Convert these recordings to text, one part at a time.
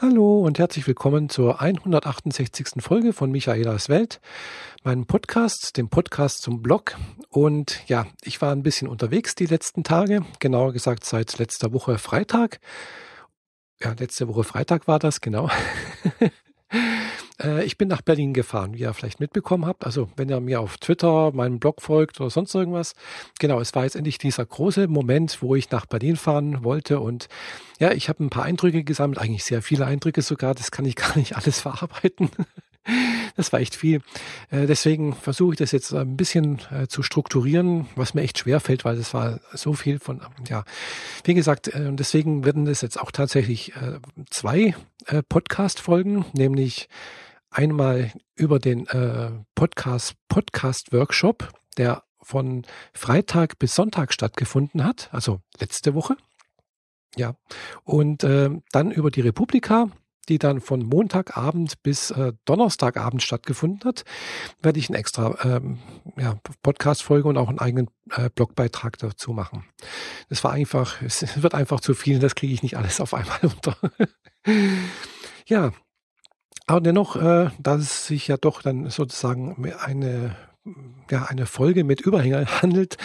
Hallo und herzlich willkommen zur 168. Folge von Michaelas Welt, meinem Podcast, dem Podcast zum Blog. Und ja, ich war ein bisschen unterwegs die letzten Tage, genauer gesagt seit letzter Woche Freitag. Ja, letzte Woche Freitag war das, genau. Äh, ich bin nach Berlin gefahren, wie ihr vielleicht mitbekommen habt. Also wenn ihr mir auf Twitter, meinem Blog folgt oder sonst irgendwas. Genau, es war jetzt endlich dieser große Moment, wo ich nach Berlin fahren wollte. Und ja, ich habe ein paar Eindrücke gesammelt, eigentlich sehr viele Eindrücke sogar. Das kann ich gar nicht alles verarbeiten. Das war echt viel. Äh, deswegen versuche ich das jetzt ein bisschen äh, zu strukturieren, was mir echt schwer fällt, weil das war so viel von, ja, wie gesagt, deswegen werden das jetzt auch tatsächlich zwei Podcast-Folgen, nämlich einmal über den äh, Podcast Podcast Workshop, der von Freitag bis Sonntag stattgefunden hat, also letzte Woche. Ja, und äh, dann über die Republika, die dann von Montagabend bis äh, Donnerstagabend stattgefunden hat, werde ich eine extra ähm, ja, Podcast-Folge und auch einen eigenen äh, Blogbeitrag dazu machen. Das war einfach, es wird einfach zu viel, das kriege ich nicht alles auf einmal unter. ja, aber dennoch, äh, da es sich ja doch dann sozusagen eine, ja, eine Folge mit Überhänger handelt,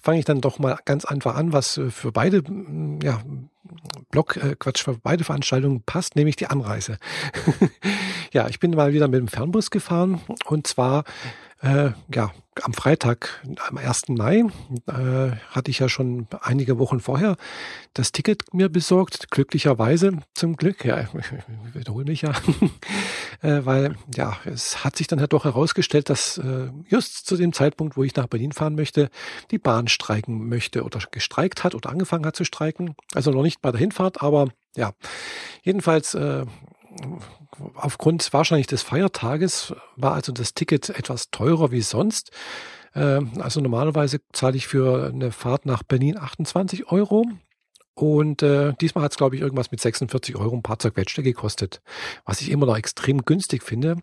fange ich dann doch mal ganz einfach an, was äh, für beide, ja, Blog, äh, Quatsch, für beide Veranstaltungen passt, nämlich die Anreise. ja, ich bin mal wieder mit dem Fernbus gefahren und zwar äh, ja, am Freitag, am 1. Mai, äh, hatte ich ja schon einige Wochen vorher das Ticket mir besorgt. Glücklicherweise, zum Glück, ja, ich wiederhole mich ja, äh, weil ja, es hat sich dann halt doch herausgestellt, dass äh, just zu dem Zeitpunkt, wo ich nach Berlin fahren möchte, die Bahn streiken möchte oder gestreikt hat oder angefangen hat zu streiken. Also noch nicht bei der Hinfahrt, aber ja, jedenfalls äh, aufgrund wahrscheinlich des Feiertages war also das Ticket etwas teurer wie sonst. Ähm, also normalerweise zahle ich für eine Fahrt nach Berlin 28 Euro. Und äh, diesmal hat es, glaube ich, irgendwas mit 46 Euro ein paar zerquetschte gekostet, was ich immer noch extrem günstig finde.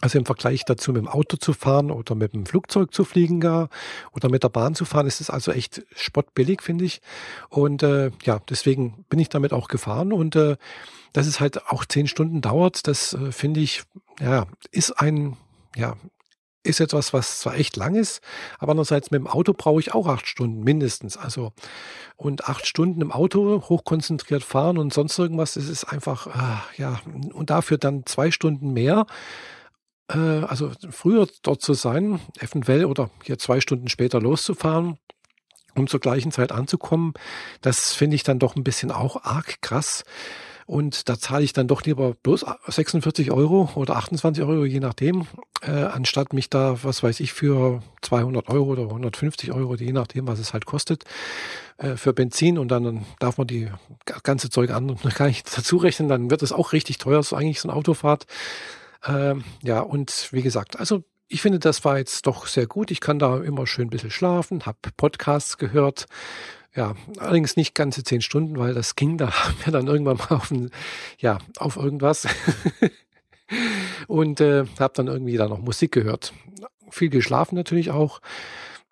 Also im Vergleich dazu mit dem Auto zu fahren oder mit dem Flugzeug zu fliegen gar oder mit der Bahn zu fahren, ist es also echt spottbillig, finde ich. Und äh, ja, deswegen bin ich damit auch gefahren und äh, dass es halt auch zehn Stunden dauert, das äh, finde ich, ja, ist ein, ja, ist etwas, was zwar echt lang ist, aber andererseits mit dem Auto brauche ich auch acht Stunden mindestens. Also und acht Stunden im Auto hochkonzentriert fahren und sonst irgendwas, das ist einfach, äh, ja, und dafür dann zwei Stunden mehr äh, also früher dort zu sein, eventuell oder hier zwei Stunden später loszufahren, um zur gleichen Zeit anzukommen, das finde ich dann doch ein bisschen auch arg krass. Und da zahle ich dann doch lieber bloß 46 Euro oder 28 Euro, je nachdem, äh, anstatt mich da, was weiß ich, für 200 Euro oder 150 Euro, je nachdem, was es halt kostet, äh, für Benzin und dann darf man die ganze Zeug an und gar nicht dazu rechnen, dann wird es auch richtig teuer, so eigentlich so eine Autofahrt. Ähm, ja, und wie gesagt, also ich finde, das war jetzt doch sehr gut. Ich kann da immer schön ein bisschen schlafen, habe Podcasts gehört. Ja, allerdings nicht ganze zehn Stunden, weil das ging da mir dann irgendwann mal auf, ein, ja, auf irgendwas. und äh, habe dann irgendwie da noch Musik gehört. Viel geschlafen natürlich auch.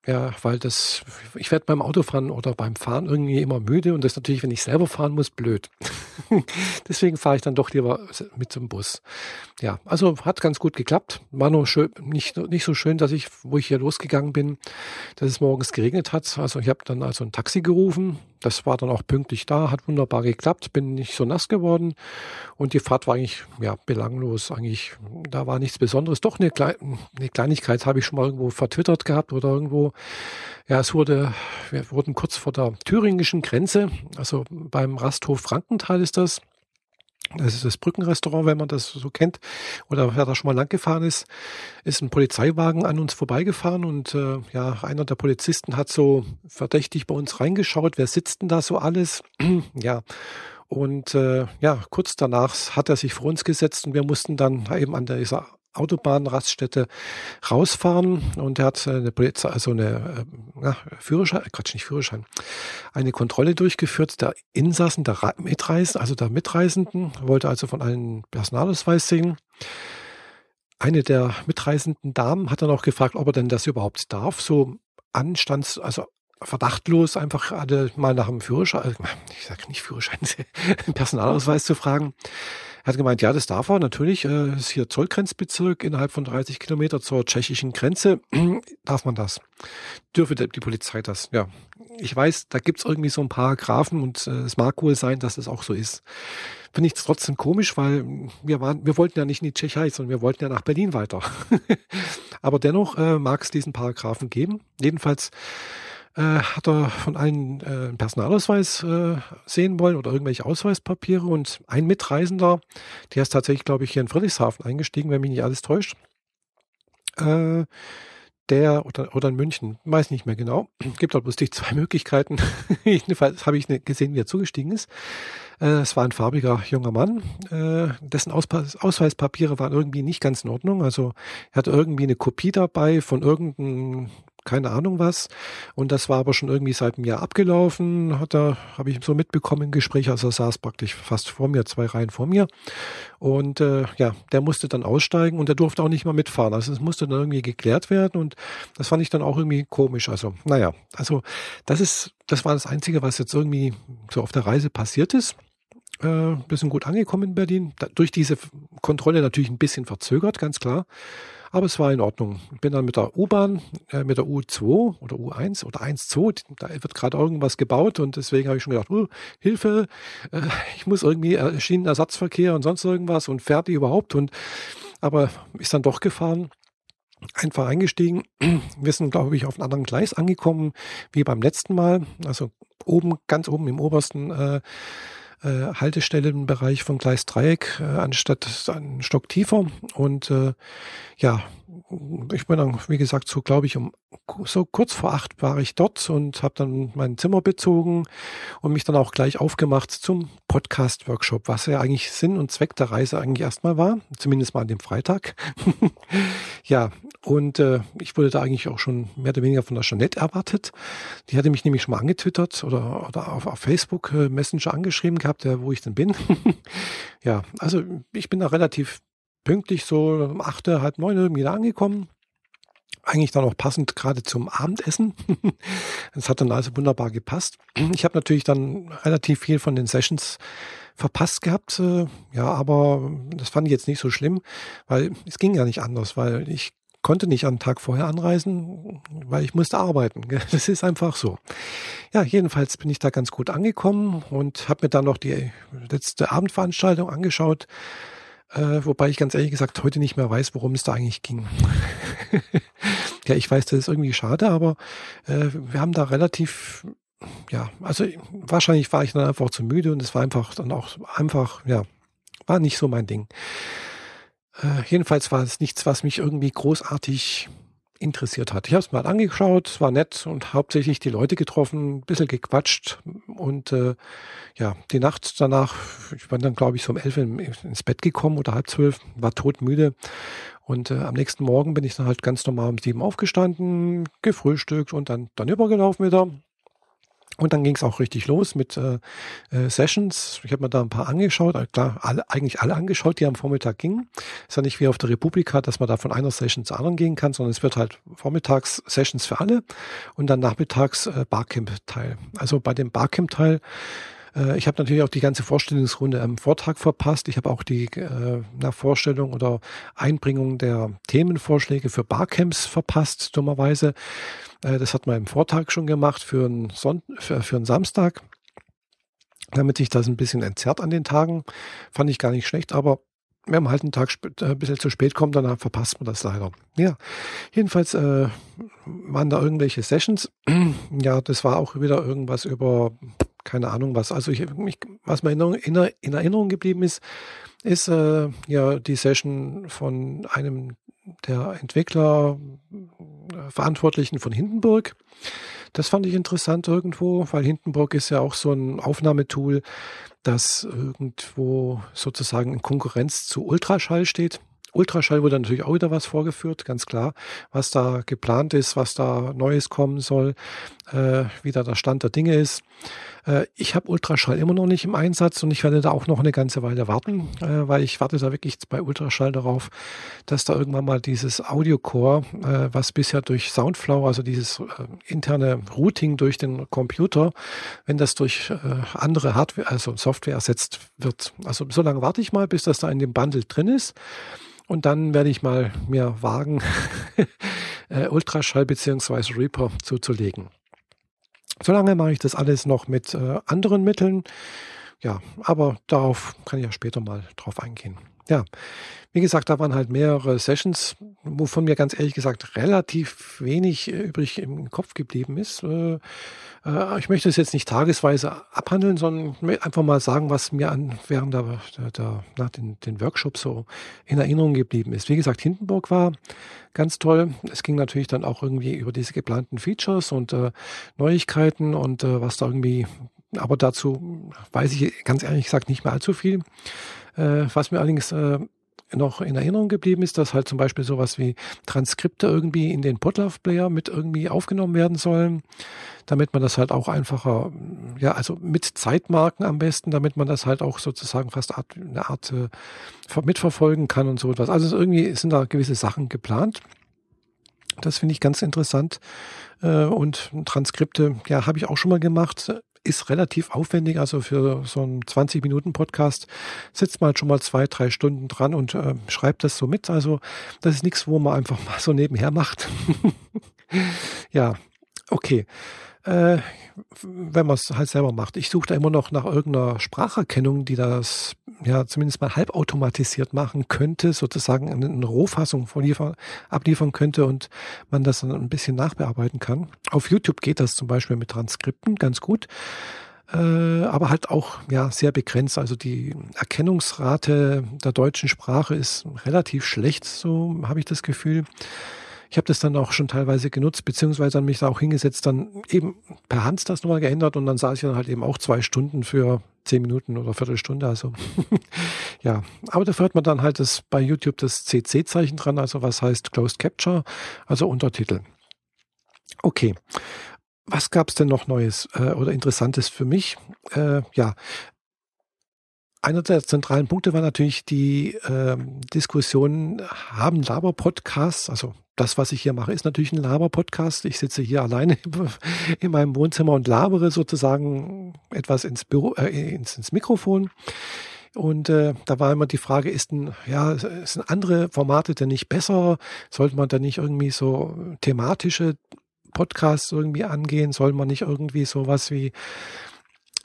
Ja, weil das, ich werde beim Autofahren oder beim Fahren irgendwie immer müde und das natürlich, wenn ich selber fahren muss, blöd. Deswegen fahre ich dann doch lieber mit zum Bus. Ja, also hat ganz gut geklappt. War nur schön, nicht, nicht so schön, dass ich, wo ich hier losgegangen bin, dass es morgens geregnet hat. Also ich habe dann also ein Taxi gerufen, das war dann auch pünktlich da, hat wunderbar geklappt, bin nicht so nass geworden und die Fahrt war eigentlich ja belanglos. Eigentlich, da war nichts Besonderes. Doch eine, Kle eine Kleinigkeit habe ich schon mal irgendwo vertwittert gehabt oder irgendwo. Ja, es wurde, wir wurden kurz vor der thüringischen Grenze, also beim Rasthof Frankenthal ist das. Das ist das Brückenrestaurant, wenn man das so kennt. Oder wer da schon mal lang gefahren ist, ist ein Polizeiwagen an uns vorbeigefahren und äh, ja, einer der Polizisten hat so verdächtig bei uns reingeschaut, wer sitzt denn da so alles? ja, und äh, ja, kurz danach hat er sich vor uns gesetzt und wir mussten dann eben an dieser Autobahnraststätte rausfahren und er hat eine Polizei, also eine äh, ja, Führerschein, äh, Quatsch, nicht Führerschein, eine Kontrolle durchgeführt der Insassen, der Mitreisenden, also der Mitreisenden, wollte also von allen Personalausweis sehen. Eine der mitreisenden Damen hat dann auch gefragt, ob er denn das überhaupt darf, so anstands, also verdachtlos einfach mal nach dem Führerschein, äh, ich sage nicht Führerschein, Personalausweis zu fragen. Hat gemeint, ja, das darf er natürlich. Äh, ist hier Zollgrenzbezirk innerhalb von 30 Kilometer zur tschechischen Grenze. darf man das? Dürfe die Polizei das? Ja, ich weiß, da gibt's irgendwie so ein paar Grafen und äh, es mag wohl sein, dass es auch so ist. Finde ich trotzdem komisch, weil wir waren, wir wollten ja nicht in die Tschechei, sondern wir wollten ja nach Berlin weiter. Aber dennoch äh, mag es diesen Paragraphen geben. Jedenfalls äh, hat er von allen äh, einen Personalausweis äh, sehen wollen oder irgendwelche Ausweispapiere und ein Mitreisender, der ist tatsächlich, glaube ich, hier in Friedrichshafen eingestiegen, wenn mich nicht alles täuscht. Äh, der oder, oder in München, weiß nicht mehr genau. Gibt dort bloß die zwei Möglichkeiten. Jedenfalls habe ich gesehen, wie er zugestiegen ist. Äh, es war ein farbiger junger Mann, äh, dessen Ausweispapiere waren irgendwie nicht ganz in Ordnung. Also er hatte irgendwie eine Kopie dabei von irgendeinem keine Ahnung was. Und das war aber schon irgendwie seit einem Jahr abgelaufen, hat er, habe ich so mitbekommen im Gespräch, also er saß praktisch fast vor mir, zwei Reihen vor mir. Und äh, ja, der musste dann aussteigen und der durfte auch nicht mehr mitfahren. Also es musste dann irgendwie geklärt werden und das fand ich dann auch irgendwie komisch. Also, naja, also das ist, das war das Einzige, was jetzt irgendwie so auf der Reise passiert ist. Äh, bisschen gut angekommen in Berlin. Da, durch diese Kontrolle natürlich ein bisschen verzögert, ganz klar. Aber es war in Ordnung. Bin dann mit der U-Bahn, äh, mit der U2 oder U1 oder 1.2, da wird gerade irgendwas gebaut und deswegen habe ich schon gedacht, oh, Hilfe, äh, ich muss irgendwie äh, Schienenersatzverkehr und sonst irgendwas und fährt die überhaupt und aber ist dann doch gefahren einfach eingestiegen. Wir sind, glaube ich, auf einem anderen Gleis angekommen wie beim letzten Mal. Also oben, ganz oben im obersten äh, äh, Haltestellenbereich von Gleis Dreieck, äh, anstatt einen Stock tiefer. Und äh, ja, ich bin dann, wie gesagt, so glaube ich, um so kurz vor acht war ich dort und habe dann mein Zimmer bezogen und mich dann auch gleich aufgemacht zum Podcast-Workshop, was ja eigentlich Sinn und Zweck der Reise eigentlich erstmal war, zumindest mal an dem Freitag. ja, und äh, ich wurde da eigentlich auch schon mehr oder weniger von der Jeanette erwartet. Die hatte mich nämlich schon mal angetwittert oder, oder auf, auf Facebook äh, Messenger angeschrieben gehabt, äh, wo ich denn bin. ja, also ich bin da relativ pünktlich so um acht, halb neun irgendwie da angekommen. Eigentlich dann auch passend gerade zum Abendessen. Das hat dann also wunderbar gepasst. Ich habe natürlich dann relativ viel von den Sessions verpasst gehabt. Äh, ja, aber das fand ich jetzt nicht so schlimm, weil es ging ja nicht anders, weil ich konnte nicht am Tag vorher anreisen, weil ich musste arbeiten. Das ist einfach so. Ja, jedenfalls bin ich da ganz gut angekommen und habe mir dann noch die letzte Abendveranstaltung angeschaut. Äh, wobei ich ganz ehrlich gesagt heute nicht mehr weiß, worum es da eigentlich ging. ja, ich weiß, das ist irgendwie schade, aber äh, wir haben da relativ, ja, also wahrscheinlich war ich dann einfach zu müde und es war einfach dann auch einfach, ja, war nicht so mein Ding. Äh, jedenfalls war es nichts, was mich irgendwie großartig interessiert hat. Ich habe es mal angeschaut, war nett und hauptsächlich die Leute getroffen, ein bisschen gequatscht und äh, ja, die Nacht danach, ich bin dann glaube ich so um elf ins Bett gekommen oder halb zwölf, war todmüde und äh, am nächsten Morgen bin ich dann halt ganz normal um sieben aufgestanden, gefrühstückt und dann, dann übergelaufen wieder und dann ging es auch richtig los mit äh, äh, Sessions. Ich habe mir da ein paar angeschaut, äh, klar, alle, eigentlich alle angeschaut, die am Vormittag gingen. Ist ja nicht wie auf der Republika, dass man da von einer Session zur anderen gehen kann, sondern es wird halt vormittags Sessions für alle und dann nachmittags äh, Barcamp-Teil. Also bei dem Barcamp-Teil ich habe natürlich auch die ganze Vorstellungsrunde am Vortag verpasst. Ich habe auch die äh, Vorstellung oder Einbringung der Themenvorschläge für Barcamps verpasst, dummerweise. Äh, das hat man im Vortag schon gemacht für einen, Son für, für einen Samstag, damit sich das ein bisschen entzerrt an den Tagen. Fand ich gar nicht schlecht, aber wenn man halt einen Tag äh, ein bisschen zu spät kommt, dann verpasst man das leider. Ja, jedenfalls äh, waren da irgendwelche Sessions. ja, das war auch wieder irgendwas über keine Ahnung was. Also ich, ich, was mir in, in, in, Erinnerung geblieben ist, ist äh, ja die Session von einem der Entwickler äh, Verantwortlichen von Hindenburg. Das fand ich interessant irgendwo, weil Hindenburg ist ja auch so ein Aufnahmetool, das irgendwo sozusagen in Konkurrenz zu Ultraschall steht. Ultraschall wurde natürlich auch wieder was vorgeführt, ganz klar, was da geplant ist, was da Neues kommen soll. Äh, wie da der Stand der Dinge ist. Äh, ich habe Ultraschall immer noch nicht im Einsatz und ich werde da auch noch eine ganze Weile warten, äh, weil ich warte da wirklich bei Ultraschall darauf, dass da irgendwann mal dieses Audio-Core, äh, was bisher durch Soundflow, also dieses interne Routing durch den Computer, wenn das durch andere Hardware, also Software ersetzt wird. Also so lange warte ich mal, bis das da in dem Bundle drin ist. Und dann werde ich mal mir wagen, Ultraschall beziehungsweise Reaper zuzulegen. Solange mache ich das alles noch mit äh, anderen Mitteln. Ja, aber darauf kann ich ja später mal drauf eingehen. Ja, wie gesagt, da waren halt mehrere Sessions, wovon mir ganz ehrlich gesagt relativ wenig äh, übrig im Kopf geblieben ist. Äh, äh, ich möchte es jetzt nicht tagesweise abhandeln, sondern einfach mal sagen, was mir an, während der, der, nach den, den Workshops so in Erinnerung geblieben ist. Wie gesagt, Hindenburg war ganz toll. Es ging natürlich dann auch irgendwie über diese geplanten Features und Neuigkeiten und was da irgendwie, aber dazu weiß ich ganz ehrlich gesagt nicht mehr allzu viel. Äh, was mir allerdings äh, noch in Erinnerung geblieben ist, dass halt zum Beispiel sowas wie Transkripte irgendwie in den Podlove-Player mit irgendwie aufgenommen werden sollen, damit man das halt auch einfacher, ja, also mit Zeitmarken am besten, damit man das halt auch sozusagen fast eine Art äh, mitverfolgen kann und so etwas. Also irgendwie sind da gewisse Sachen geplant. Das finde ich ganz interessant. Und Transkripte, ja, habe ich auch schon mal gemacht ist relativ aufwendig. Also für so einen 20-Minuten-Podcast sitzt man halt schon mal zwei, drei Stunden dran und äh, schreibt das so mit. Also das ist nichts, wo man einfach mal so nebenher macht. ja, okay äh, wenn man es halt selber macht. Ich suche da immer noch nach irgendeiner Spracherkennung, die das ja zumindest mal halbautomatisiert machen könnte, sozusagen eine Rohfassung vorliefern, abliefern könnte und man das dann ein bisschen nachbearbeiten kann. Auf YouTube geht das zum Beispiel mit Transkripten ganz gut. Äh, aber halt auch ja sehr begrenzt. Also die Erkennungsrate der deutschen Sprache ist relativ schlecht, so habe ich das Gefühl. Ich habe das dann auch schon teilweise genutzt, beziehungsweise dann mich da auch hingesetzt, dann eben per Hand das nochmal geändert und dann saß ich dann halt eben auch zwei Stunden für zehn Minuten oder Viertelstunde. Also ja, aber dafür hat man dann halt das bei YouTube das CC-Zeichen dran, also was heißt Closed Capture, also Untertitel. Okay. Was gab es denn noch Neues äh, oder Interessantes für mich? Äh, ja, einer der zentralen Punkte war natürlich die äh, Diskussion, haben Laber-Podcasts, also das, was ich hier mache, ist natürlich ein Laber-Podcast. Ich sitze hier alleine in meinem Wohnzimmer und labere sozusagen etwas ins, Büro, äh, ins, ins Mikrofon. Und äh, da war immer die Frage, ist ein, ja, sind andere Formate denn nicht besser? Sollte man da nicht irgendwie so thematische Podcasts irgendwie angehen? Soll man nicht irgendwie sowas wie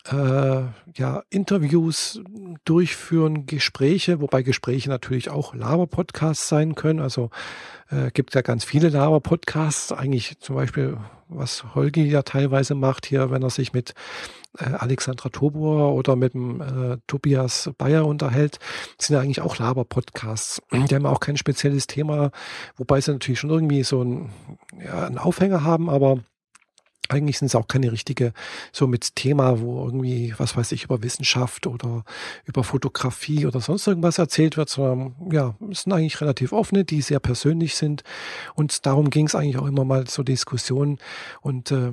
äh, ja, Interviews durchführen, Gespräche, wobei Gespräche natürlich auch Laber-Podcasts sein können. Also äh, gibt ja ganz viele Laber-Podcasts, eigentlich zum Beispiel, was Holgi ja teilweise macht hier, wenn er sich mit äh, Alexandra Tobor oder mit dem äh, Tobias Bayer unterhält, sind ja eigentlich auch Laber-Podcasts. Die haben auch kein spezielles Thema, wobei sie natürlich schon irgendwie so ein, ja, einen Aufhänger haben, aber eigentlich sind es auch keine richtige, so mit Thema, wo irgendwie, was weiß ich, über Wissenschaft oder über Fotografie oder sonst irgendwas erzählt wird, sondern ja, es sind eigentlich relativ offene, die sehr persönlich sind. Und darum ging es eigentlich auch immer mal zur Diskussion. Und äh,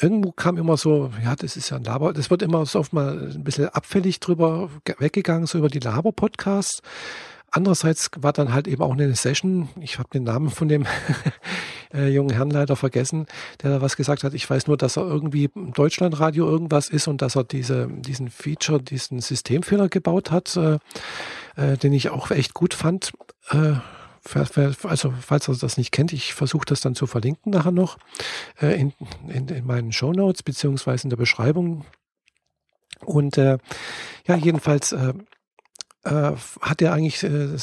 irgendwo kam immer so, ja, das ist ja ein Laber, das wird immer so oft mal ein bisschen abfällig drüber weggegangen, so über die Laber-Podcasts. Andererseits war dann halt eben auch eine Session, ich habe den Namen von dem äh, jungen Herrn leider vergessen, der da was gesagt hat. Ich weiß nur, dass er irgendwie im Deutschlandradio irgendwas ist und dass er diese, diesen Feature, diesen Systemfehler gebaut hat, äh, äh, den ich auch echt gut fand. Äh, also falls er das nicht kennt, ich versuche das dann zu verlinken nachher noch äh, in, in, in meinen Show Notes beziehungsweise in der Beschreibung. Und äh, ja, jedenfalls äh, hat er eigentlich äh,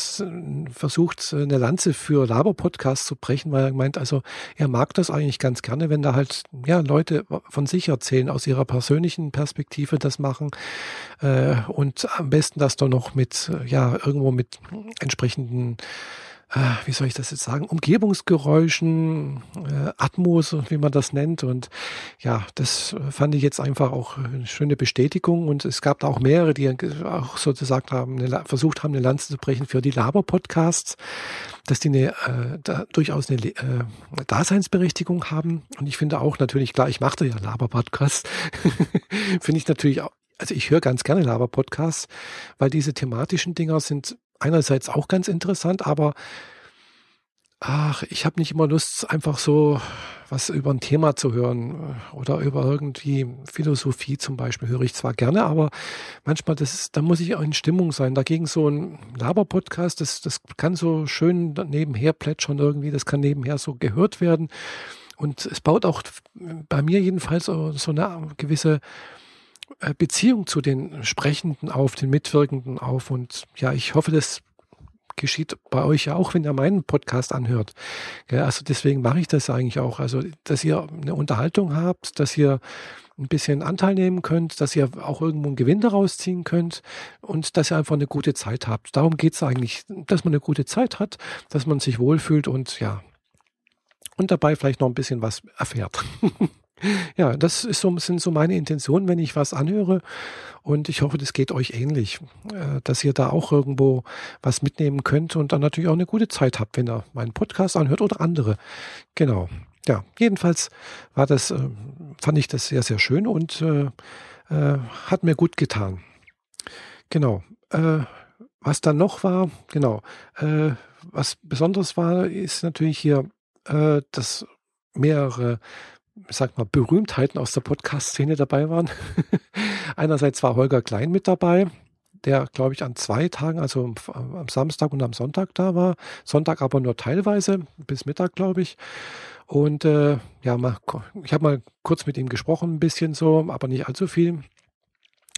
versucht, eine Lanze für Laber-Podcasts zu brechen, weil er meint, also er mag das eigentlich ganz gerne, wenn da halt ja Leute von sich erzählen, aus ihrer persönlichen Perspektive das machen äh, und am besten das dann noch mit, ja, irgendwo mit entsprechenden äh, wie soll ich das jetzt sagen, Umgebungsgeräuschen, äh, Atmos, wie man das nennt. Und ja, das fand ich jetzt einfach auch eine schöne Bestätigung. Und es gab da auch mehrere, die auch sozusagen haben, eine, versucht haben, eine Lanze zu brechen für die Laber-Podcasts, dass die eine, äh, da durchaus eine äh, Daseinsberechtigung haben. Und ich finde auch natürlich, klar, ich machte ja Laber-Podcasts, finde ich natürlich auch, also ich höre ganz gerne Laber-Podcasts, weil diese thematischen Dinger sind einerseits auch ganz interessant, aber ach, ich habe nicht immer Lust, einfach so was über ein Thema zu hören oder über irgendwie Philosophie zum Beispiel höre ich zwar gerne, aber manchmal, das da muss ich auch in Stimmung sein. Dagegen so ein Laber-Podcast, das, das kann so schön nebenher plätschern irgendwie, das kann nebenher so gehört werden. Und es baut auch bei mir jedenfalls so, eine gewisse äh, Beziehung zu den Sprechenden auf, den Mitwirkenden auf. Und ja, ich hoffe, das geschieht bei euch ja auch, wenn ihr meinen Podcast anhört. Also deswegen mache ich das eigentlich auch. Also, dass ihr eine Unterhaltung habt, dass ihr ein bisschen Anteil nehmen könnt, dass ihr auch irgendwo einen Gewinn daraus ziehen könnt und dass ihr einfach eine gute Zeit habt. Darum geht es eigentlich, dass man eine gute Zeit hat, dass man sich wohlfühlt und ja, und dabei vielleicht noch ein bisschen was erfährt. Ja, das so, sind so meine Intentionen, wenn ich was anhöre. Und ich hoffe, das geht euch ähnlich, äh, dass ihr da auch irgendwo was mitnehmen könnt und dann natürlich auch eine gute Zeit habt, wenn ihr meinen Podcast anhört oder andere. Genau. Ja, jedenfalls war das, äh, fand ich das sehr, sehr schön und äh, äh, hat mir gut getan. Genau. Äh, was dann noch war, genau, was besonders war, ist natürlich hier, dass mehrere sag mal, Berühmtheiten aus der Podcast-Szene dabei waren. Einerseits war Holger Klein mit dabei, der, glaube ich, an zwei Tagen, also am Samstag und am Sonntag da war. Sonntag aber nur teilweise, bis Mittag, glaube ich. Und äh, ja, mal, ich habe mal kurz mit ihm gesprochen, ein bisschen so, aber nicht allzu viel.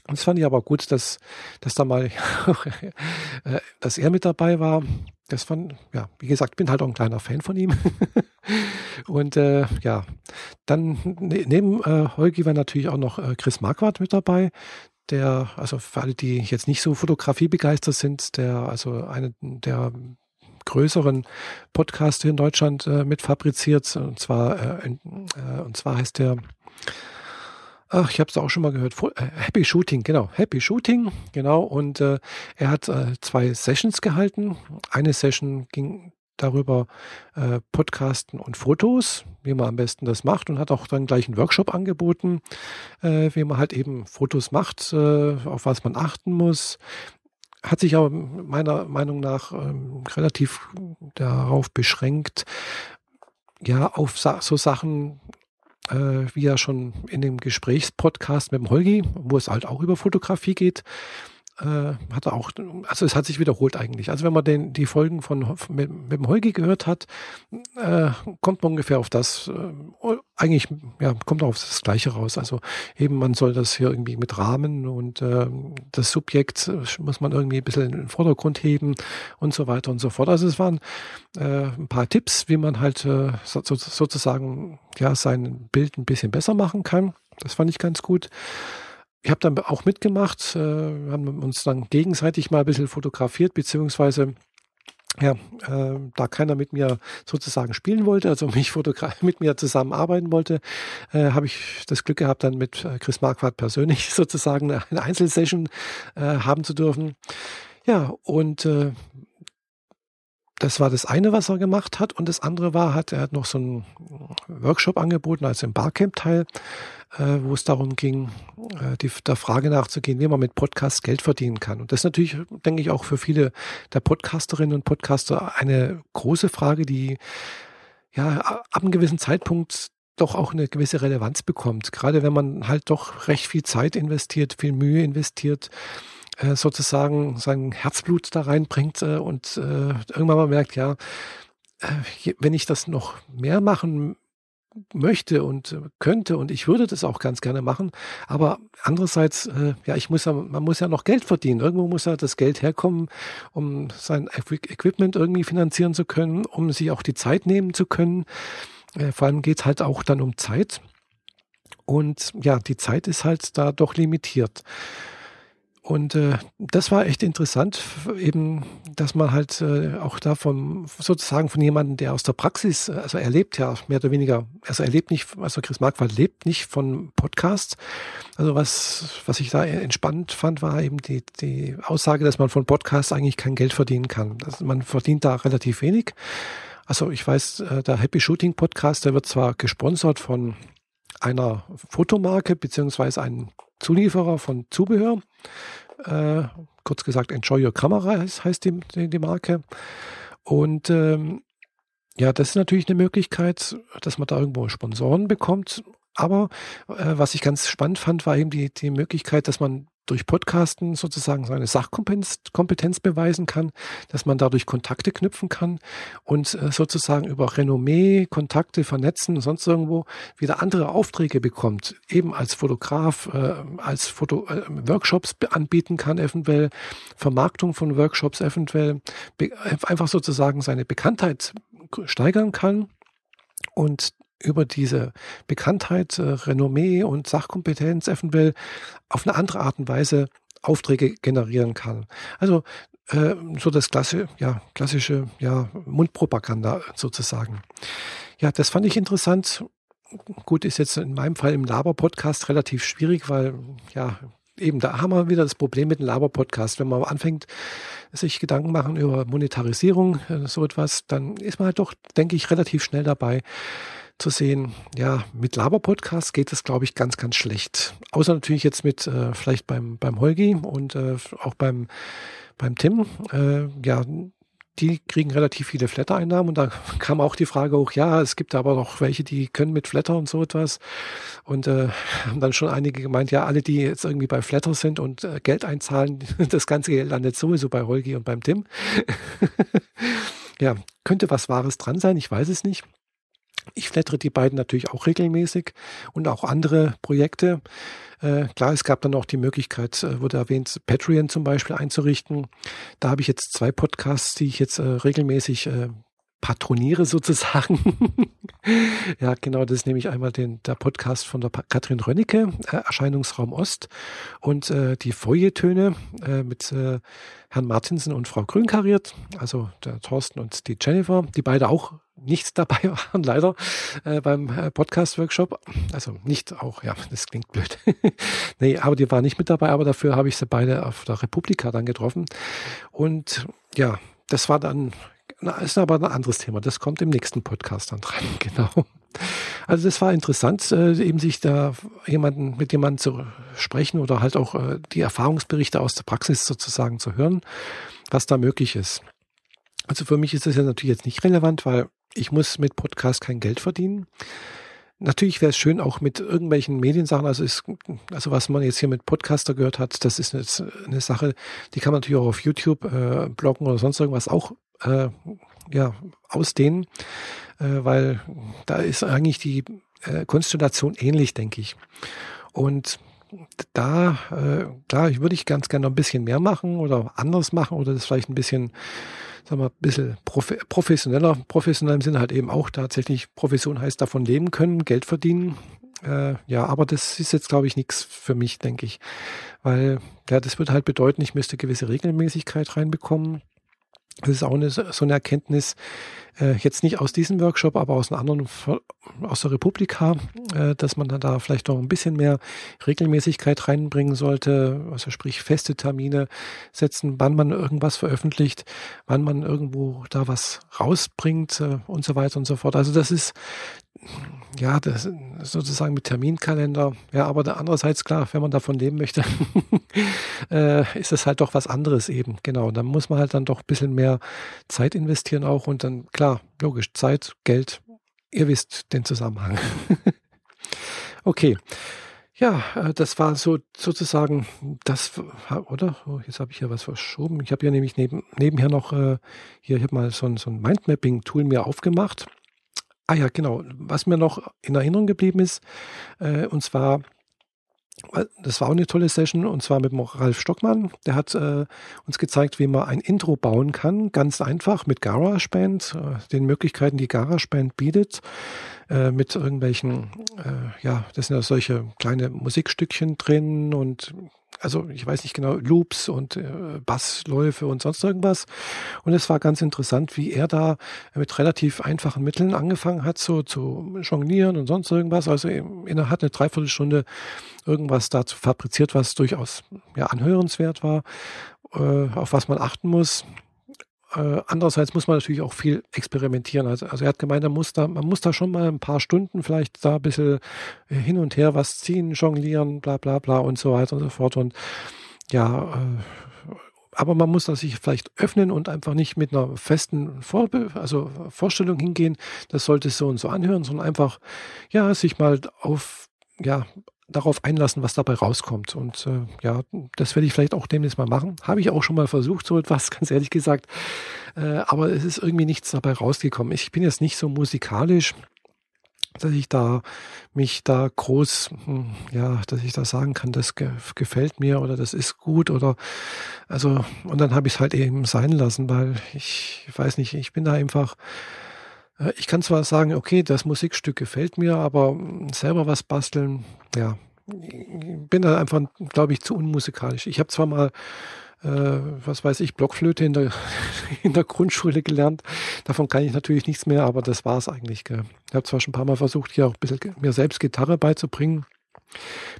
Es fand ich aber gut, dass, dass da mal, äh, dass er mit dabei war. Das fand, ja, wie gesagt, bin halt auch ein kleiner Fan von ihm. und äh, ja, dann ne, neben äh, Holgi war natürlich auch noch äh, Chris Marquardt mit dabei. Der, also für alle, die jetzt nicht so Fotografie begeistert sind, der, also eine der größeren Podcasts in Deutschland äh, mit fabriziert. Und zwar, äh, äh, und zwar heißt der Ach, ich habe es auch schon mal gehört. Äh, Happy Shooting, genau. Happy Shooting, genau. Und äh, er hat äh, zwei Sessions gehalten. Eine Session ging darüber äh, Podcasten und Fotos, wie man am besten das macht und hat auch dann gleich einen Workshop angeboten, äh, wie man halt eben Fotos macht, äh, auf was man achten muss. Hat sich aber meiner Meinung nach ähm, relativ darauf beschränkt, ja, auf so Sachen äh, wie ja schon in dem Gesprächspodcast mit dem Holgi, wo es halt auch über Fotografie geht, äh, hat er auch, also es hat sich wiederholt eigentlich. Also wenn man den, die Folgen von mit, mit dem Holgi gehört hat, äh, kommt man ungefähr auf das, äh, eigentlich, ja, kommt auch auf das Gleiche raus. Also eben, man soll das hier irgendwie mit Rahmen und äh, das Subjekt äh, muss man irgendwie ein bisschen in den Vordergrund heben und so weiter und so fort. Also es waren äh, ein paar Tipps, wie man halt äh, so, sozusagen ja sein Bild ein bisschen besser machen kann. Das fand ich ganz gut ich habe dann auch mitgemacht, äh, haben uns dann gegenseitig mal ein bisschen fotografiert, beziehungsweise ja, äh, da keiner mit mir sozusagen spielen wollte, also mich mit mir zusammenarbeiten wollte, äh, habe ich das Glück gehabt, dann mit äh, Chris Marquardt persönlich sozusagen eine Einzelsession äh, haben zu dürfen. Ja, und äh, das war das eine, was er gemacht hat. Und das andere war, hat er hat noch so einen Workshop angeboten, also im Barcamp-Teil, wo es darum ging, äh, die, der Frage nachzugehen, wie man mit Podcasts Geld verdienen kann. Und das ist natürlich, denke ich, auch für viele der Podcasterinnen und Podcaster eine große Frage, die ja ab einem gewissen Zeitpunkt doch auch eine gewisse Relevanz bekommt. Gerade wenn man halt doch recht viel Zeit investiert, viel Mühe investiert, äh, sozusagen sein Herzblut da reinbringt äh, und äh, irgendwann mal merkt, ja, äh, wenn ich das noch mehr machen möchte und könnte und ich würde das auch ganz gerne machen, aber andererseits, äh, ja, ich muss ja, man muss ja noch Geld verdienen. Irgendwo muss ja das Geld herkommen, um sein Equipment irgendwie finanzieren zu können, um sich auch die Zeit nehmen zu können. Äh, vor allem geht es halt auch dann um Zeit. Und ja, die Zeit ist halt da doch limitiert. Und äh, das war echt interessant, eben, dass man halt äh, auch davon sozusagen von jemandem, der aus der Praxis, also er lebt ja mehr oder weniger, also er lebt nicht, also Chris Marquardt lebt nicht von Podcasts. Also was, was ich da entspannt fand, war eben die, die Aussage, dass man von Podcasts eigentlich kein Geld verdienen kann. Also man verdient da relativ wenig. Also ich weiß, äh, der Happy Shooting Podcast, der wird zwar gesponsert von einer Fotomarke beziehungsweise einem Zulieferer von Zubehör. Äh, kurz gesagt, Enjoy Your Camera heißt, heißt die, die, die, Marke. Und ähm, ja, das ist natürlich eine Möglichkeit, dass man da irgendwo Sponsoren bekommt. Aber äh, was ich ganz spannend fand, war eben die, die Möglichkeit, dass man durch Podcasten sozusagen seine Sachkompetenz Kompetenz beweisen kann, dass man dadurch Kontakte knüpfen kann und äh, sozusagen über Renommee, Kontakte vernetzen, sonst irgendwo wieder andere Aufträge bekommt, eben als Fotograf, äh, als Foto, äh, Workshops anbieten kann, eventuell Vermarktung von Workshops, eventuell einfach sozusagen seine Bekanntheit steigern kann. Und über diese Bekanntheit, äh, Renommee und Sachkompetenz eventuell auf eine andere Art und Weise Aufträge generieren kann. Also äh, so das klassische, ja, klassische ja, Mundpropaganda sozusagen. Ja, das fand ich interessant. Gut, ist jetzt in meinem Fall im Laber-Podcast relativ schwierig, weil ja, eben da haben wir wieder das Problem mit dem Laber-Podcast. Wenn man anfängt, sich Gedanken machen über Monetarisierung, äh, so etwas, dann ist man halt doch, denke ich, relativ schnell dabei, zu sehen. Ja, mit Laber-Podcast geht es, glaube ich, ganz, ganz schlecht. Außer natürlich jetzt mit äh, vielleicht beim, beim Holgi und äh, auch beim, beim Tim. Äh, ja, die kriegen relativ viele Flatter-Einnahmen und da kam auch die Frage hoch, ja, es gibt aber noch welche, die können mit Flatter und so etwas und äh, haben dann schon einige gemeint, ja, alle, die jetzt irgendwie bei Flatter sind und äh, Geld einzahlen, das ganze Geld landet sowieso bei Holgi und beim Tim. ja, könnte was Wahres dran sein, ich weiß es nicht. Ich flattere die beiden natürlich auch regelmäßig und auch andere Projekte. Äh, klar, es gab dann auch die Möglichkeit, äh, wurde erwähnt, Patreon zum Beispiel einzurichten. Da habe ich jetzt zwei Podcasts, die ich jetzt äh, regelmäßig äh, patroniere sozusagen. ja, genau, das ist nämlich einmal den, der Podcast von der Katrin Rönnecke, äh, Erscheinungsraum Ost und äh, die Feuilletöne äh, mit äh, Herrn Martinsen und Frau Grünkariert, also der Thorsten und die Jennifer, die beide auch nicht dabei waren, leider, äh, beim äh, Podcast-Workshop. Also nicht auch, ja, das klingt blöd. nee, aber die waren nicht mit dabei, aber dafür habe ich sie beide auf der Republika dann getroffen. Und ja, das war dann na, ist aber ein anderes Thema. Das kommt im nächsten Podcast dann dran, genau. Also das war interessant, äh, eben sich da jemanden mit jemandem zu sprechen oder halt auch äh, die Erfahrungsberichte aus der Praxis sozusagen zu hören, was da möglich ist. Also für mich ist das ja natürlich jetzt nicht relevant, weil ich muss mit Podcast kein Geld verdienen. Natürlich wäre es schön auch mit irgendwelchen Mediensachen, also ist, also was man jetzt hier mit Podcaster gehört hat, das ist jetzt eine Sache, die kann man natürlich auch auf YouTube äh, bloggen oder sonst irgendwas auch äh, ja, ausdehnen, äh, weil da ist eigentlich die äh, Konstellation ähnlich, denke ich. Und da, äh, klar, würde ich ganz gerne noch ein bisschen mehr machen oder anders machen oder das vielleicht ein bisschen, sagen wir, ein bisschen prof professioneller. Professionell im Sinne halt eben auch tatsächlich, Profession heißt davon leben können, Geld verdienen. Äh, ja, aber das ist jetzt, glaube ich, nichts für mich, denke ich. Weil, ja, das würde halt bedeuten, ich müsste gewisse Regelmäßigkeit reinbekommen. Das ist auch eine, so eine Erkenntnis, äh, jetzt nicht aus diesem Workshop, aber aus einem anderen, aus der Republika, äh, dass man da vielleicht noch ein bisschen mehr Regelmäßigkeit reinbringen sollte, also sprich feste Termine setzen, wann man irgendwas veröffentlicht, wann man irgendwo da was rausbringt äh, und so weiter und so fort. Also das ist ja, das sozusagen mit Terminkalender. Ja, aber andererseits klar, wenn man davon leben möchte, äh, ist es halt doch was anderes eben. Genau, dann muss man halt dann doch ein bisschen mehr Zeit investieren auch und dann klar, logisch, Zeit, Geld. Ihr wisst den Zusammenhang. okay. Ja, äh, das war so sozusagen das, oder? Oh, jetzt habe ich hier was verschoben. Ich habe ja nämlich neben, nebenher noch äh, hier, ich habe mal so ein, so ein Mindmapping-Tool mir aufgemacht Ah ja, genau. Was mir noch in Erinnerung geblieben ist, äh, und zwar, das war auch eine tolle Session, und zwar mit Ralf Stockmann. Der hat äh, uns gezeigt, wie man ein Intro bauen kann, ganz einfach mit GarageBand, äh, den Möglichkeiten, die GarageBand bietet, äh, mit irgendwelchen, äh, ja, das sind ja solche kleine Musikstückchen drin und also ich weiß nicht genau, Loops und äh, Bassläufe und sonst irgendwas. Und es war ganz interessant, wie er da mit relativ einfachen Mitteln angefangen hat, so zu jonglieren und sonst irgendwas. Also innerhalb einer Dreiviertelstunde irgendwas dazu fabriziert, was durchaus ja, anhörenswert war, äh, auf was man achten muss. Äh, andererseits muss man natürlich auch viel experimentieren. Also, also er hat gemeint, man muss, da, man muss da schon mal ein paar Stunden vielleicht da ein bisschen hin und her was ziehen, jonglieren, bla bla bla und so weiter und so fort. Und ja, äh, aber man muss da sich vielleicht öffnen und einfach nicht mit einer festen Vorbe also Vorstellung hingehen, das sollte so und so anhören, sondern einfach, ja, sich mal auf, ja, darauf einlassen, was dabei rauskommt. Und äh, ja, das werde ich vielleicht auch demnächst mal machen. Habe ich auch schon mal versucht, so etwas, ganz ehrlich gesagt. Äh, aber es ist irgendwie nichts dabei rausgekommen. Ich bin jetzt nicht so musikalisch, dass ich da mich da groß, hm, ja, dass ich da sagen kann, das ge gefällt mir oder das ist gut oder also und dann habe ich es halt eben sein lassen, weil ich weiß nicht, ich bin da einfach ich kann zwar sagen, okay, das Musikstück gefällt mir, aber selber was basteln, ja, bin da einfach, glaube ich, zu unmusikalisch. Ich habe zwar mal, äh, was weiß ich, Blockflöte in der, in der Grundschule gelernt. Davon kann ich natürlich nichts mehr, aber das war es eigentlich. Gell. Ich habe zwar schon ein paar Mal versucht, hier auch ein bisschen mir selbst Gitarre beizubringen,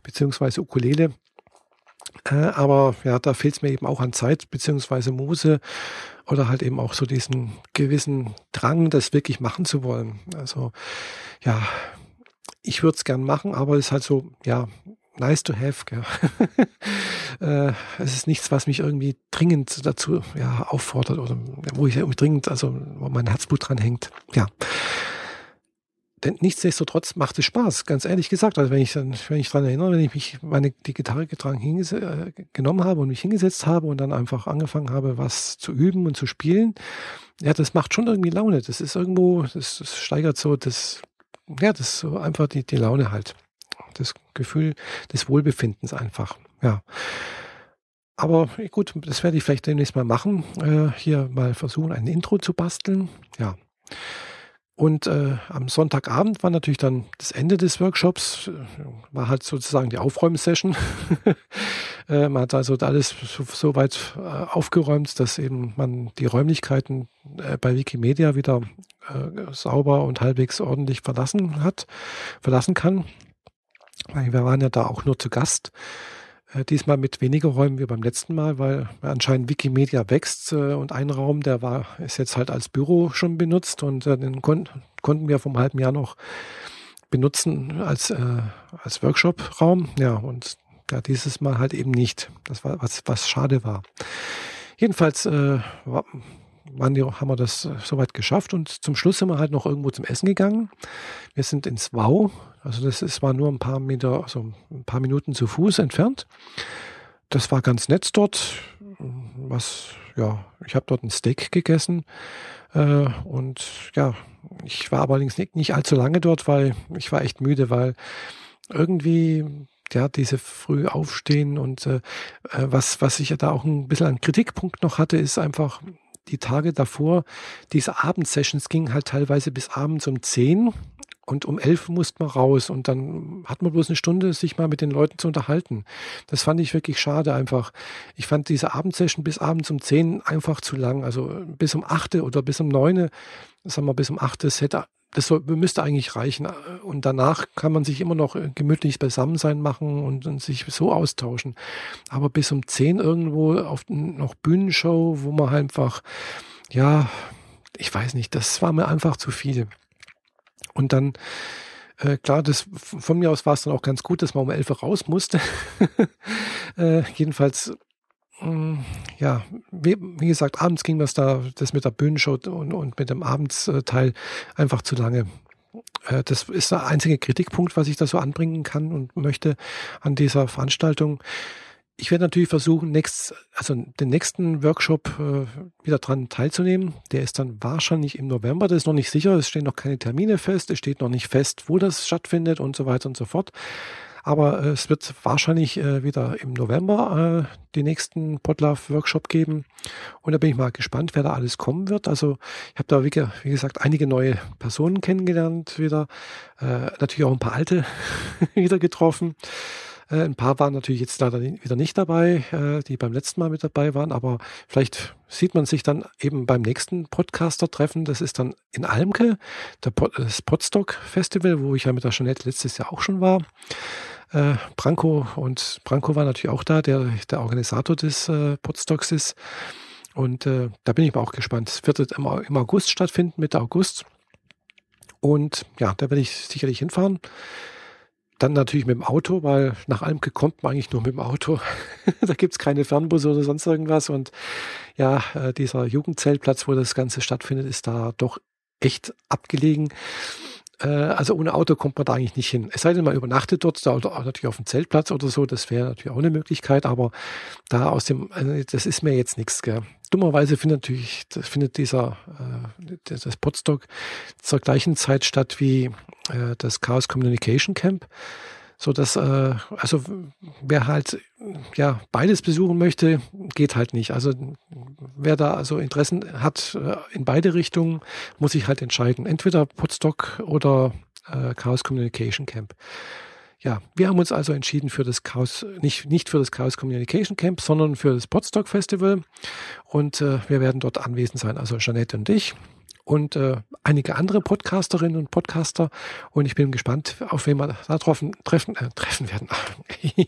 beziehungsweise Ukulele. Äh, aber ja, da fehlt es mir eben auch an Zeit, beziehungsweise Muse oder halt eben auch so diesen gewissen Drang, das wirklich machen zu wollen. Also ja, ich würde es gern machen, aber es ist halt so, ja, nice to have. Äh, es ist nichts, was mich irgendwie dringend dazu ja, auffordert oder wo ich irgendwie dringend, also wo mein Herzblut dran hängt. Ja. Denn nichtsdestotrotz macht es Spaß, ganz ehrlich gesagt. Also wenn ich dann, wenn ich dran erinnere, wenn ich mich meine die Gitarre getragen äh, genommen habe und mich hingesetzt habe und dann einfach angefangen habe, was zu üben und zu spielen, ja, das macht schon irgendwie Laune. Das ist irgendwo, das, das steigert so das, ja, das so einfach die, die Laune halt. Das Gefühl des Wohlbefindens einfach. Ja. Aber gut, das werde ich vielleicht demnächst mal machen. Äh, hier mal versuchen, ein Intro zu basteln. Ja. Und äh, am Sonntagabend war natürlich dann das Ende des Workshops, war halt sozusagen die Aufräumsession. äh, man hat also alles so, so weit äh, aufgeräumt, dass eben man die Räumlichkeiten äh, bei Wikimedia wieder äh, sauber und halbwegs ordentlich verlassen hat, verlassen kann. Wir waren ja da auch nur zu Gast. Äh, diesmal mit weniger Räumen wie beim letzten Mal, weil anscheinend Wikimedia wächst äh, und ein Raum, der war, ist jetzt halt als Büro schon benutzt und äh, den kon konnten wir vom halben Jahr noch benutzen als, äh, als Workshop-Raum. Ja, und ja, dieses Mal halt eben nicht. Das war, was, was schade war. Jedenfalls äh, war, waren die, haben wir das soweit geschafft und zum Schluss sind wir halt noch irgendwo zum Essen gegangen. Wir sind ins Wow, also das ist, war nur ein paar Meter, also ein paar Minuten zu Fuß entfernt. Das war ganz nett dort. Was, ja, ich habe dort ein Steak gegessen äh, und ja, ich war allerdings nicht, nicht allzu lange dort, weil ich war echt müde, weil irgendwie ja, diese früh aufstehen und äh, äh was, was ich ja da auch ein bisschen an Kritikpunkt noch hatte, ist einfach, die Tage davor, diese Abendsessions gingen halt teilweise bis abends um 10 und um 11 musste man raus und dann hat man bloß eine Stunde, sich mal mit den Leuten zu unterhalten. Das fand ich wirklich schade einfach. Ich fand diese Abendsession bis abends um 10 einfach zu lang. Also bis um 8 oder bis um 9, sagen wir bis um 8, das hätte das müsste eigentlich reichen. Und danach kann man sich immer noch äh, gemütlich Beisammensein machen und, und sich so austauschen. Aber bis um zehn irgendwo auf noch Bühnenshow, wo man einfach, ja, ich weiß nicht, das war mir einfach zu viel. Und dann, äh, klar, das von mir aus war es dann auch ganz gut, dass man um elf raus musste. äh, jedenfalls ja, wie, wie, gesagt, abends ging das da, das mit der Bühnenshow und, und mit dem Abendsteil einfach zu lange. Äh, das ist der einzige Kritikpunkt, was ich da so anbringen kann und möchte an dieser Veranstaltung. Ich werde natürlich versuchen, next, also den nächsten Workshop äh, wieder dran teilzunehmen. Der ist dann wahrscheinlich im November. Das ist noch nicht sicher. Es stehen noch keine Termine fest. Es steht noch nicht fest, wo das stattfindet und so weiter und so fort. Aber äh, es wird wahrscheinlich äh, wieder im November äh, den nächsten Podlove-Workshop geben. Und da bin ich mal gespannt, wer da alles kommen wird. Also ich habe da, wie, wie, gesagt, einige neue Personen kennengelernt wieder. Äh, natürlich auch ein paar alte wieder getroffen. Äh, ein paar waren natürlich jetzt leider wieder nicht dabei, äh, die beim letzten Mal mit dabei waren, aber vielleicht sieht man sich dann eben beim nächsten Podcaster-Treffen. Das ist dann in Almke, Pod, das Podstock Festival, wo ich ja mit der Jeanette letztes Jahr auch schon war. Äh, Branko und Branko war natürlich auch da, der der Organisator des äh, Podstocks ist. Und äh, da bin ich mal auch gespannt. Es wird im, im August stattfinden, Mitte August. Und ja, da werde ich sicherlich hinfahren. Dann natürlich mit dem Auto, weil nach Almke kommt man eigentlich nur mit dem Auto. da gibt's keine Fernbusse oder sonst irgendwas. Und ja, äh, dieser Jugendzeltplatz, wo das Ganze stattfindet, ist da doch echt abgelegen. Äh, also ohne Auto kommt man da eigentlich nicht hin. Es sei denn, man übernachtet dort, da, oder natürlich auf dem Zeltplatz oder so, das wäre natürlich auch eine Möglichkeit, aber da aus dem, also das ist mir jetzt nichts. Gell. Dummerweise findet natürlich, das findet dieser, äh, das Podstock zur gleichen Zeit statt wie äh, das Chaos Communication Camp so dass äh, also wer halt ja beides besuchen möchte, geht halt nicht. Also wer da also Interessen hat äh, in beide Richtungen, muss sich halt entscheiden. Entweder Potsdok oder äh, Chaos Communication Camp. Ja, wir haben uns also entschieden für das Chaos, nicht, nicht für das Chaos Communication Camp, sondern für das Potsdok Festival. Und äh, wir werden dort anwesend sein, also Jeanette und ich und äh, einige andere Podcasterinnen und Podcaster. Und ich bin gespannt, auf wen wir da treffen, treffen, äh, treffen werden.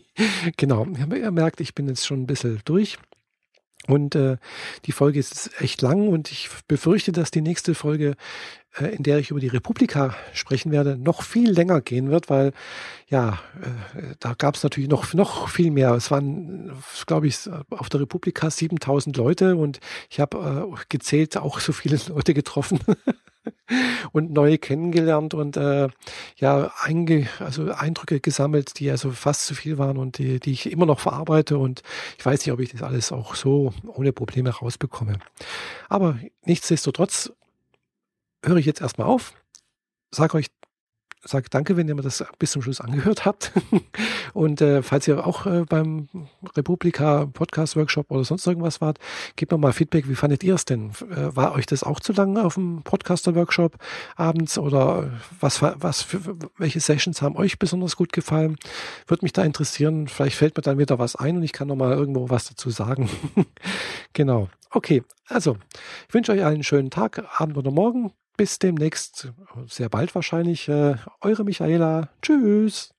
genau, ihr merkt, ich bin jetzt schon ein bisschen durch. Und äh, die Folge ist echt lang und ich befürchte, dass die nächste Folge, in der ich über die Republika sprechen werde, noch viel länger gehen wird, weil ja, äh, da gab es natürlich noch, noch viel mehr. Es waren, glaube ich, auf der Republika 7000 Leute und ich habe äh, gezählt auch so viele Leute getroffen. und neue kennengelernt und äh, ja, einge, also Eindrücke gesammelt, die also fast zu viel waren und die, die ich immer noch verarbeite und ich weiß nicht, ob ich das alles auch so ohne Probleme rausbekomme. Aber nichtsdestotrotz höre ich jetzt erstmal auf, sage euch sage danke, wenn ihr mir das bis zum Schluss angehört habt. Und äh, falls ihr auch äh, beim Republika Podcast Workshop oder sonst irgendwas wart, gebt mir mal Feedback. Wie fandet ihr es denn? Äh, war euch das auch zu lang auf dem Podcaster Workshop abends oder was, was für, welche Sessions haben euch besonders gut gefallen? Würde mich da interessieren. Vielleicht fällt mir dann wieder was ein und ich kann noch mal irgendwo was dazu sagen. genau. Okay. Also, ich wünsche euch einen schönen Tag, Abend oder Morgen bis demnächst, sehr bald wahrscheinlich. Äh, eure Michaela. Tschüss.